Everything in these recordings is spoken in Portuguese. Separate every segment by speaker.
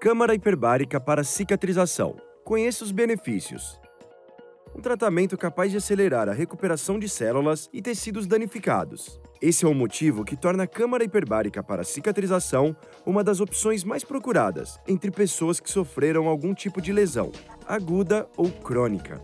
Speaker 1: Câmara hiperbárica para cicatrização. Conheça os benefícios. Um tratamento capaz de acelerar a recuperação de células e tecidos danificados. Esse é o motivo que torna a câmara hiperbárica para cicatrização uma das opções mais procuradas entre pessoas que sofreram algum tipo de lesão, aguda ou crônica.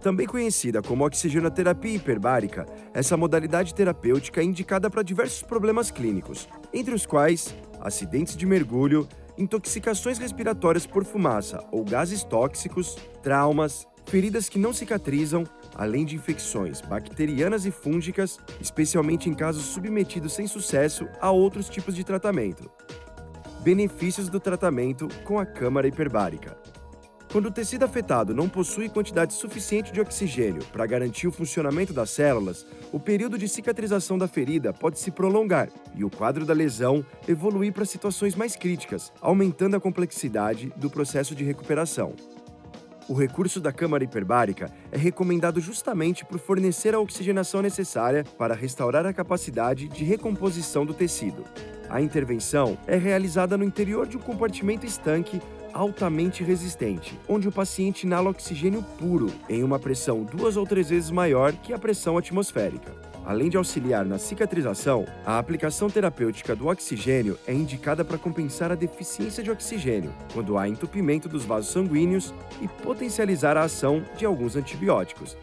Speaker 1: Também conhecida como oxigenoterapia hiperbárica, essa modalidade terapêutica é indicada para diversos problemas clínicos, entre os quais acidentes de mergulho, intoxicações respiratórias por fumaça ou gases tóxicos, traumas, feridas que não cicatrizam, além de infecções bacterianas e fúngicas, especialmente em casos submetidos sem sucesso a outros tipos de tratamento. Benefícios do tratamento com a câmara hiperbárica. Quando o tecido afetado não possui quantidade suficiente de oxigênio para garantir o funcionamento das células, o período de cicatrização da ferida pode se prolongar e o quadro da lesão evoluir para situações mais críticas, aumentando a complexidade do processo de recuperação. O recurso da câmara hiperbárica é recomendado justamente por fornecer a oxigenação necessária para restaurar a capacidade de recomposição do tecido. A intervenção é realizada no interior de um compartimento estanque altamente resistente, onde o paciente inala oxigênio puro em uma pressão duas ou três vezes maior que a pressão atmosférica. Além de auxiliar na cicatrização, a aplicação terapêutica do oxigênio é indicada para compensar a deficiência de oxigênio, quando há entupimento dos vasos sanguíneos e potencializar a ação de alguns antibióticos,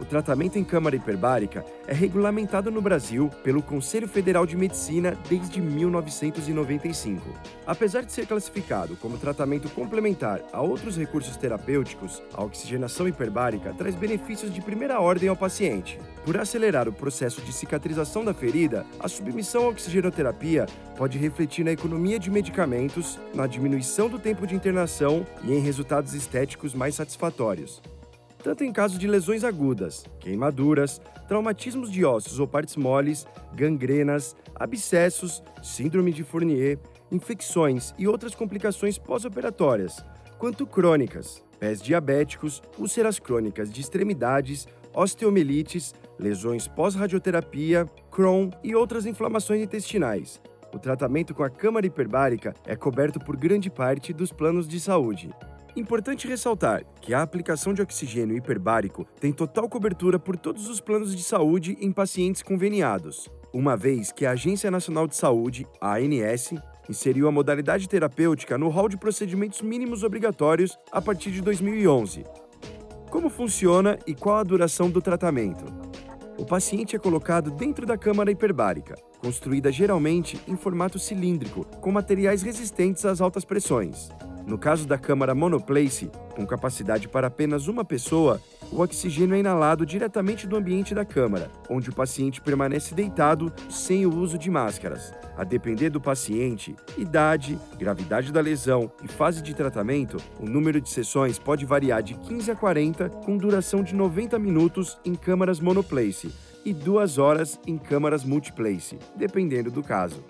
Speaker 1: o tratamento em câmara hiperbárica é regulamentado no Brasil pelo Conselho Federal de Medicina desde 1995. Apesar de ser classificado como tratamento complementar a outros recursos terapêuticos, a oxigenação hiperbárica traz benefícios de primeira ordem ao paciente. Por acelerar o processo de cicatrização da ferida, a submissão à oxigenoterapia pode refletir na economia de medicamentos, na diminuição do tempo de internação e em resultados estéticos mais satisfatórios tanto em caso de lesões agudas, queimaduras, traumatismos de ossos ou partes moles, gangrenas, abscessos, síndrome de Fournier, infecções e outras complicações pós-operatórias, quanto crônicas, pés diabéticos, úlceras crônicas de extremidades, osteomelites, lesões pós-radioterapia, Crohn e outras inflamações intestinais. O tratamento com a câmara hiperbárica é coberto por grande parte dos planos de saúde. Importante ressaltar que a aplicação de oxigênio hiperbárico tem total cobertura por todos os planos de saúde em pacientes conveniados, uma vez que a Agência Nacional de Saúde, ANS, inseriu a modalidade terapêutica no rol de procedimentos mínimos obrigatórios a partir de 2011. Como funciona e qual a duração do tratamento? O paciente é colocado dentro da câmara hiperbárica, construída geralmente em formato cilíndrico, com materiais resistentes às altas pressões. No caso da câmara monoplace, com capacidade para apenas uma pessoa, o oxigênio é inalado diretamente do ambiente da câmara, onde o paciente permanece deitado sem o uso de máscaras. A depender do paciente, idade, gravidade da lesão e fase de tratamento, o número de sessões pode variar de 15 a 40, com duração de 90 minutos em câmaras monoplace e 2 horas em câmaras multiplace, dependendo do caso.